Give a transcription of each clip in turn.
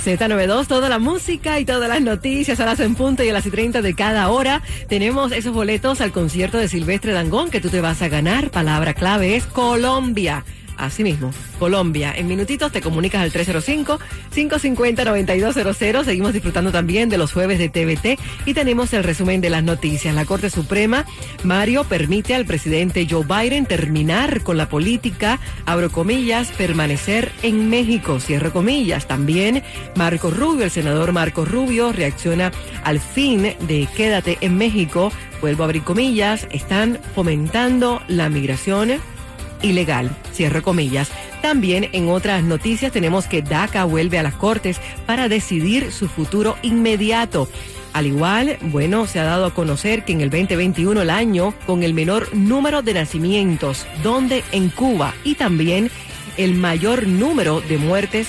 Z92, toda la música y todas las noticias a las en punto y a las y 30 de cada hora. Tenemos esos boletos al concierto de Silvestre Dangón que tú te vas a ganar. Palabra clave es Colombia. Asimismo, Colombia. En minutitos te comunicas al 305-550-9200. Seguimos disfrutando también de los jueves de TVT y tenemos el resumen de las noticias. La Corte Suprema, Mario, permite al presidente Joe Biden terminar con la política, abro comillas, permanecer en México, cierro comillas. También Marco Rubio, el senador Marco Rubio, reacciona al fin de Quédate en México. Vuelvo a abrir comillas, están fomentando la migración ilegal, cierre comillas. También en otras noticias tenemos que DACA vuelve a las Cortes para decidir su futuro inmediato. Al igual, bueno, se ha dado a conocer que en el 2021 el año con el menor número de nacimientos, donde en Cuba y también el mayor número de muertes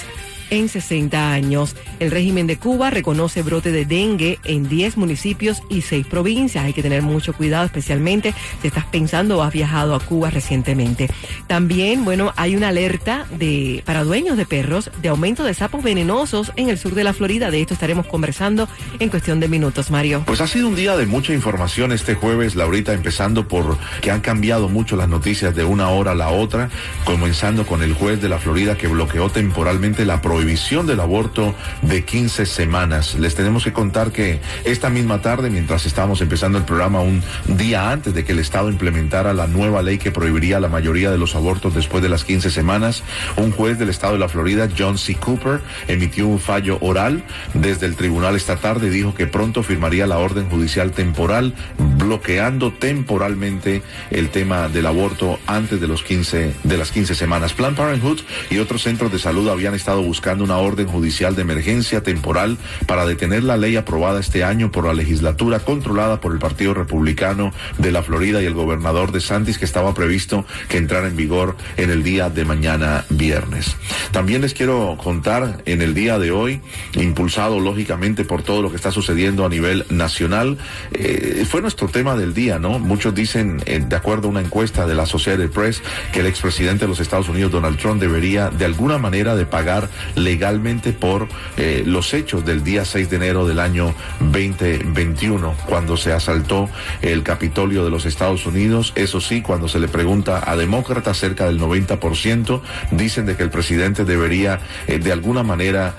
en 60 años. El régimen de Cuba reconoce brote de dengue en 10 municipios y 6 provincias. Hay que tener mucho cuidado, especialmente si estás pensando o has viajado a Cuba recientemente. También, bueno, hay una alerta de para dueños de perros de aumento de sapos venenosos en el sur de la Florida. De esto estaremos conversando en cuestión de minutos, Mario. Pues ha sido un día de mucha información este jueves, Laurita, empezando por que han cambiado mucho las noticias de una hora a la otra, comenzando con el juez de la Florida que bloqueó temporalmente la prohibición prohibición del aborto de 15 semanas. Les tenemos que contar que esta misma tarde, mientras estábamos empezando el programa, un día antes de que el Estado implementara la nueva ley que prohibiría la mayoría de los abortos después de las 15 semanas, un juez del Estado de la Florida, John C. Cooper, emitió un fallo oral desde el tribunal esta tarde y dijo que pronto firmaría la orden judicial temporal, bloqueando temporalmente el tema del aborto antes de los 15 de las 15 semanas. Planned Parenthood y otros centros de salud habían estado buscando una orden judicial de emergencia temporal para detener la ley aprobada este año por la legislatura controlada por el Partido Republicano de la Florida y el gobernador de Santis que estaba previsto que entrara en vigor en el día de mañana viernes. También les quiero contar en el día de hoy, impulsado lógicamente por todo lo que está sucediendo a nivel nacional, eh, fue nuestro tema del día, ¿no? Muchos dicen, eh, de acuerdo a una encuesta de la Associated Press, que el expresidente de los Estados Unidos, Donald Trump, debería de alguna manera de pagar legalmente por eh, los hechos del día 6 de enero del año 2021, cuando se asaltó el Capitolio de los Estados Unidos. Eso sí, cuando se le pregunta a demócratas, cerca del 90% dicen de que el presidente debería eh, de alguna manera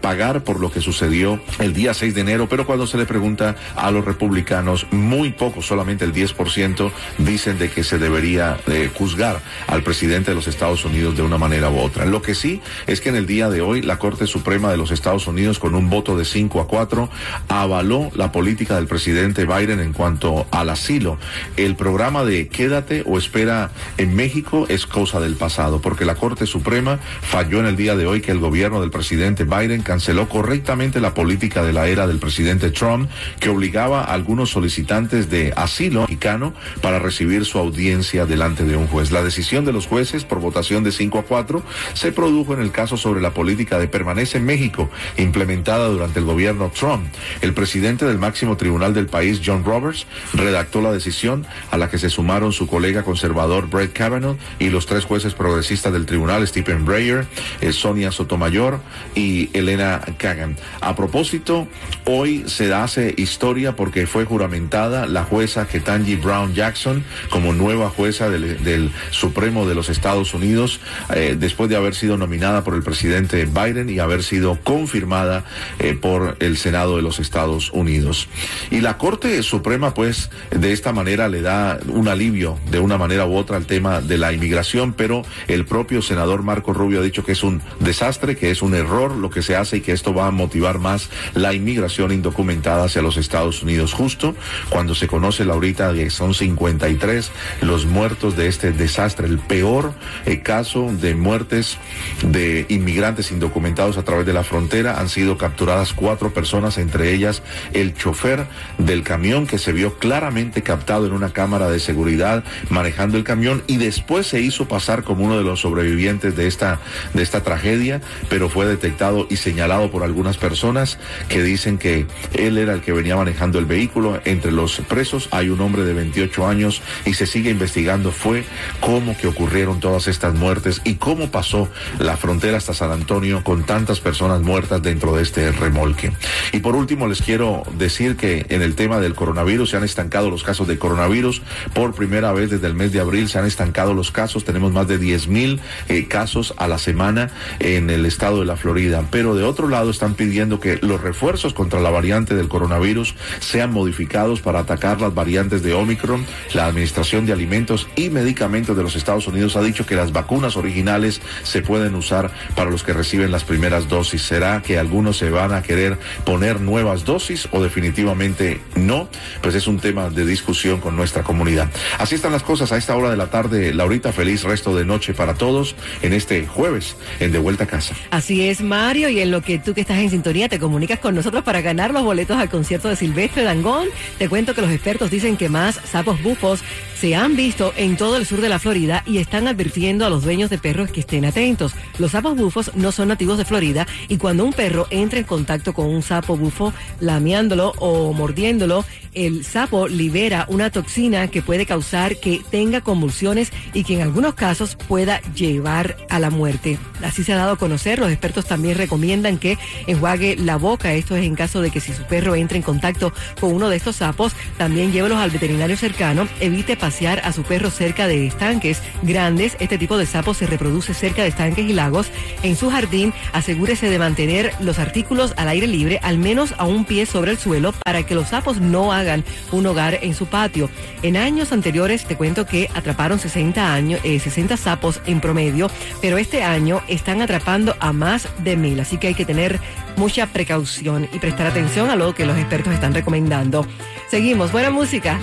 pagar por lo que sucedió el día 6 de enero, pero cuando se le pregunta a los republicanos, muy poco, solamente el 10% dicen de que se debería juzgar al presidente de los Estados Unidos de una manera u otra. Lo que sí es que en el día de hoy, la Corte Suprema de los Estados Unidos, con un voto de 5 a 4, avaló la política del presidente Biden en cuanto al asilo. El programa de quédate o espera en México es cosa del pasado, porque la Corte Suprema falló en el día de hoy que el gobierno del presidente Biden canceló correctamente la política de la era del presidente Trump, que obligaba a algunos solicitantes de asilo mexicano para recibir su audiencia delante de un juez. La decisión de los jueces por votación de 5 a 4 se produjo en el caso sobre la política de permanece en México, implementada durante el gobierno Trump. El presidente del máximo tribunal del país, John Roberts, redactó la decisión a la que se sumaron su colega conservador Brett Kavanaugh y los tres jueces progresistas del tribunal, Stephen Breyer, eh, Sonia Sotomayor y Elena Kagan. A propósito, hoy se hace historia porque fue juramentada la jueza Ketanji Brown Jackson como nueva jueza del, Supremo de los Estados Unidos, eh, después de haber sido nominada por el presidente Biden y haber sido confirmada eh, por el Senado de los Estados Unidos. Y la Corte Suprema, pues, de esta manera le da un alivio de una manera u otra al tema de la inmigración, pero el propio senador Marco Rubio ha dicho que es un desastre, que es un error lo que se hace y que esto va a motivar más la inmigración indocumentada hacia los Estados Unidos, justo cuando se Se conoce, Laurita, que son 53 los muertos de este desastre, el peor eh, caso de muertes de inmigrantes indocumentados a través de la frontera. Han sido capturadas cuatro personas, entre ellas el chofer del camión que se vio claramente captado en una cámara de seguridad manejando el camión y después se hizo pasar como uno de los sobrevivientes de esta, de esta tragedia, pero fue detectado y señalado por algunas personas que dicen que él era el que venía manejando el vehículo. Entre los presos hay un hombre de 28 años y se sigue investigando fue cómo que ocurrieron todas estas muertes y cómo pasó la frontera hasta San Antonio con tantas personas muertas dentro de este remolque. Y por último les quiero decir que en el tema del coronavirus se han estancado los casos de coronavirus. Por primera vez desde el mes de abril se han estancado los casos. Tenemos más de 10 mil eh, casos a la semana en el estado de la Florida. Pero de otro lado están pidiendo que los refuerzos contra la variante del coronavirus sean modificados para atacar las variantes de Omicron. La Administración de Alimentos y Medicamentos de los Estados Unidos ha dicho que las vacunas originales se pueden usar para los que reciben las primeras dosis. ¿Será que algunos se van a querer poner nuevas dosis o definitivamente no? Pues es un tema de discusión con nuestra comunidad. Así están las cosas a esta hora de la tarde. Laurita, feliz resto de noche para todos en este jueves en De Vuelta a Casa. Así es, Mario, y en lo que tú que estás en sintonía te comunicas con nosotros para ganar los boletos al concierto de Silvestre Dangón, te cuento que los expertos dicen que más sapos bufos se han visto en todo el sur de la Florida y están advirtiendo a los dueños de perros que estén atentos. Los sapos bufos no son nativos de Florida y cuando un perro entra en contacto con un sapo bufo, lameándolo o mordiéndolo, el sapo libera una toxina que puede causar que tenga convulsiones y que en algunos casos pueda llevar a la muerte. Así se ha dado a conocer. Los expertos también recomiendan que enjuague la boca. Esto es en caso de que si su perro entre en contacto con uno de estos sapos, también llévelos al veterinario cercano. Evite pasear a su perro cerca de estanques grandes. Este tipo de sapo se reproduce cerca de estanques y lagos. En su jardín, asegúrese de mantener los artículos al aire libre, al menos a un pie sobre el suelo, para que los sapos no hagan un hogar en su patio. En años anteriores te cuento que atraparon 60 años, 60 sapos en promedio, pero este año están atrapando a más de mil, así que hay que tener mucha precaución y prestar atención a lo que los expertos están recomendando. Seguimos, buena música.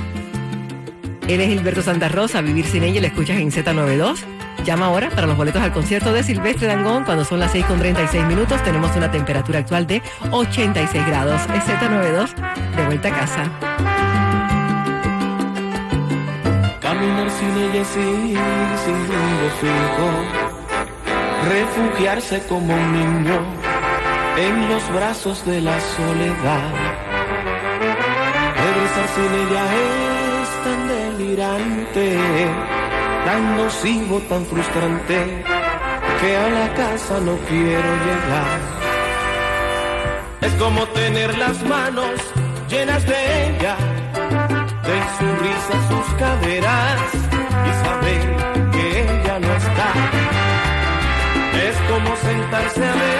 Él es Gilberto Santa Rosa, Vivir sin ella, le escuchas en Z92. Llama ahora para los boletos al concierto de Silvestre Dangón cuando son las 6 con 36 minutos. Tenemos una temperatura actual de 86 grados. Es Z92, de vuelta a casa. Caminar sin ella sin, sin rumbo fijo. Refugiarse como un niño en los brazos de la soledad. Regresar sin ella es tan delirante, tan nocivo, tan frustrante, que a la casa no quiero llegar. Es como tener las manos llenas de ella, de su risa, sus caderas, y saber que ella no está. Es como sentarse a ver